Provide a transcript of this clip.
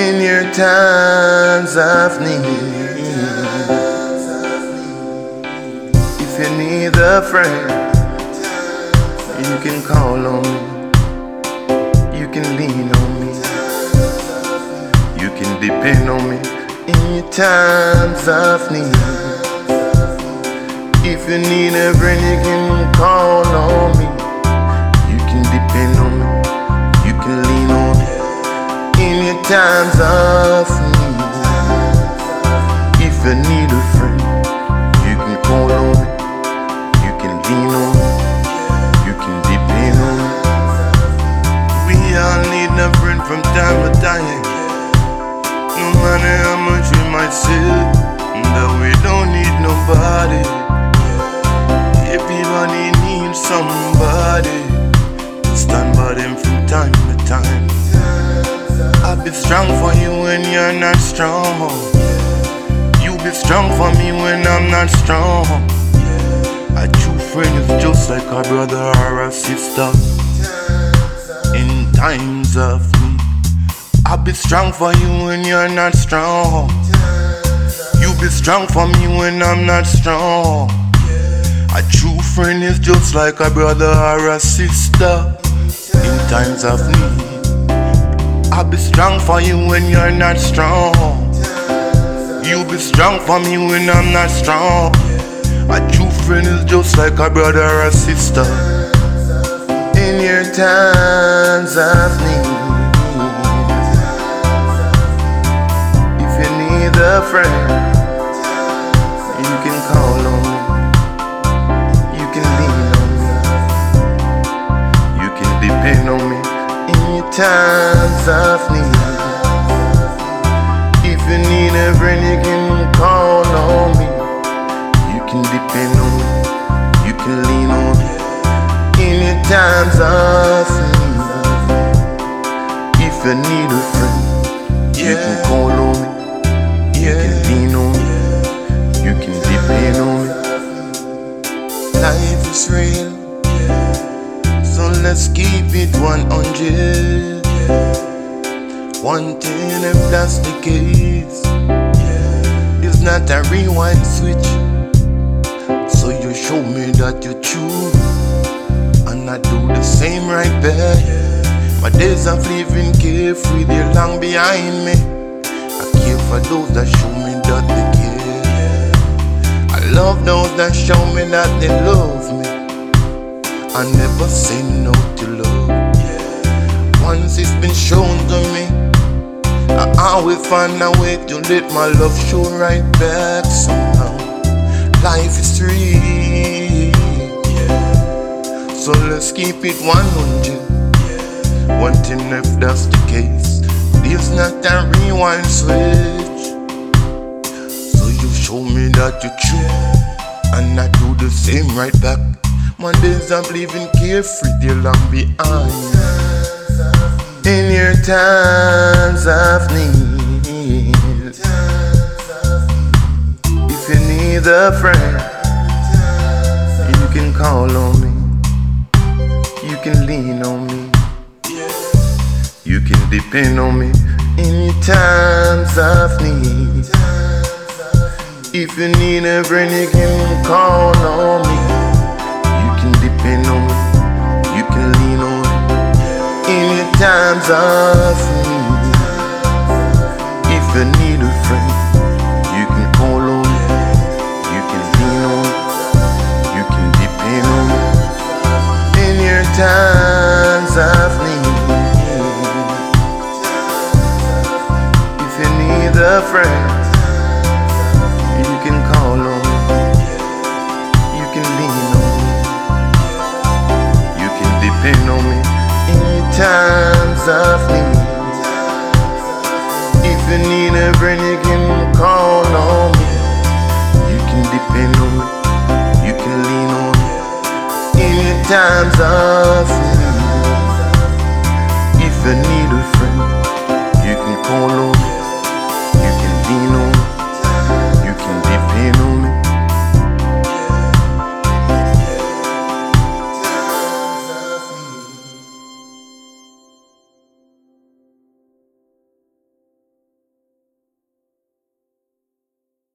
in your times of need. If you need a friend, you can call on me. You can lean on me. You can depend on me in your times of need. If you need a friend, you can call on me. Times of need. If you need a friend, you can call on me. You can lean on me. You can depend on me. We all need a friend from time to time. No matter how much we might say that we don't need nobody. Everybody needs somebody strong for you when you're not strong. You be strong for me when I'm not strong. A true friend is just like a brother or a sister. In times of need, I'll be strong for you when you're not strong. You be strong for me when I'm not strong. A true friend is just like a brother or a sister. In times of need, I'll be strong for you when you're not strong. You'll be strong for me when I'm not strong. A true friend is just like a brother or a sister. In your times of need, if you need a friend, you can call on me. You can lean on me. You can depend on me in need. If you need a friend, you can call on me. You can depend on me. You can lean on me in your times of need. If you need a friend, you can call on me. You can lean on me. You can depend on me. Life is real, so let's keep it 100. One thing if that's the case, yeah. it's not a rewind switch. So you show me that you're true, and I do the same right back. My days of living carefree, they're long behind me. I care for those that show me that they care. I love those that show me that they love me. I never say no to love. Once it's been shown to me, I always find a way to let my love show right back somehow. Life is real, so let's keep it 100. One thing if that's the case, there's not a rewind switch. So you show me that you're true, and I do the same right back. My days of living carefree, they're long behind. In your times of need, a friend, you can call on me. You can lean on me. You can depend on me in times of need. If you need a friend, you can call on me. You can depend on me. You can lean on me in times of need. If you need a friend, need a friend, you can call on. You can lean on me. You can depend on me in your times of need. If you need a friend, you can call on me. You can depend on me. You can lean on me in times of need